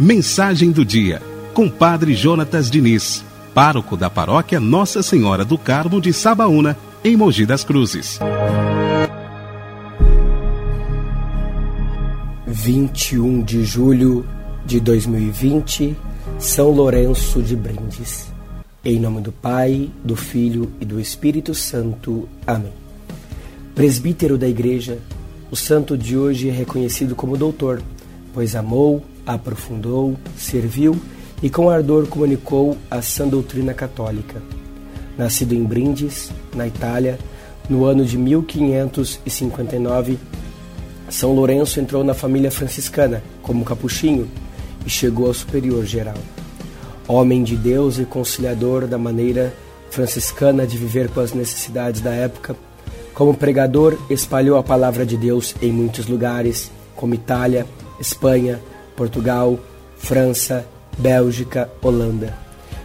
Mensagem do dia, com Padre Jonatas Diniz, pároco da paróquia Nossa Senhora do Carmo de Sabaúna, em Mogi das Cruzes. 21 de julho de 2020, São Lourenço de Brindes. Em nome do Pai, do Filho e do Espírito Santo. Amém. Presbítero da Igreja, o santo de hoje é reconhecido como doutor, pois amou, aprofundou, serviu e com ardor comunicou a sã doutrina católica. Nascido em Brindes, na Itália, no ano de 1559, São Lourenço entrou na família franciscana como capuchinho e chegou ao superior geral. Homem de Deus e conciliador da maneira franciscana de viver com as necessidades da época, como pregador espalhou a palavra de Deus em muitos lugares, como Itália, Espanha, Portugal, França, Bélgica, Holanda.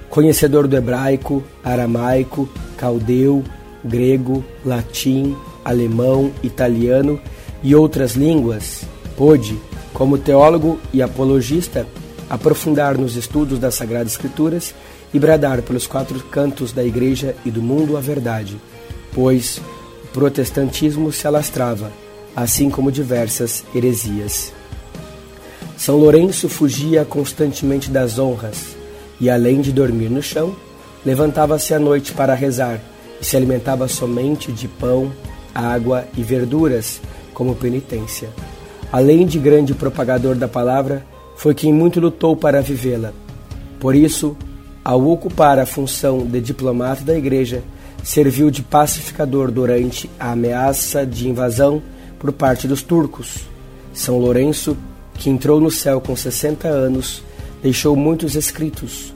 Conhecedor do hebraico, aramaico, caldeu, grego, latim, alemão, italiano e outras línguas, pôde, como teólogo e apologista, aprofundar nos estudos das Sagradas Escrituras e bradar pelos quatro cantos da Igreja e do mundo a verdade, pois protestantismo se alastrava, assim como diversas heresias. São Lourenço fugia constantemente das honras e, além de dormir no chão, levantava-se à noite para rezar e se alimentava somente de pão, água e verduras como penitência. Além de grande propagador da palavra, foi quem muito lutou para vivê-la. Por isso, ao ocupar a função de diplomata da Igreja, serviu de pacificador durante a ameaça de invasão por parte dos turcos. São Lourenço que entrou no céu com 60 anos, deixou muitos escritos,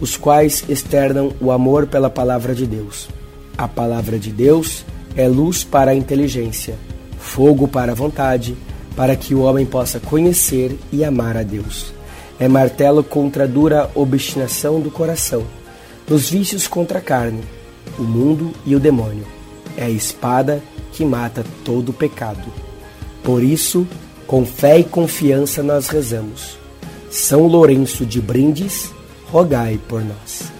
os quais externam o amor pela palavra de Deus. A palavra de Deus é luz para a inteligência, fogo para a vontade, para que o homem possa conhecer e amar a Deus. É martelo contra a dura obstinação do coração, dos vícios contra a carne, o mundo e o demônio. É a espada que mata todo pecado. Por isso, com fé e confiança nós rezamos. São Lourenço de Brindes, rogai por nós.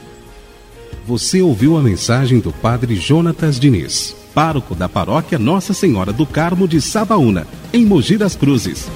Você ouviu a mensagem do Padre Jonatas Diniz, pároco da paróquia Nossa Senhora do Carmo de Sabaúna, em Mogi das Cruzes.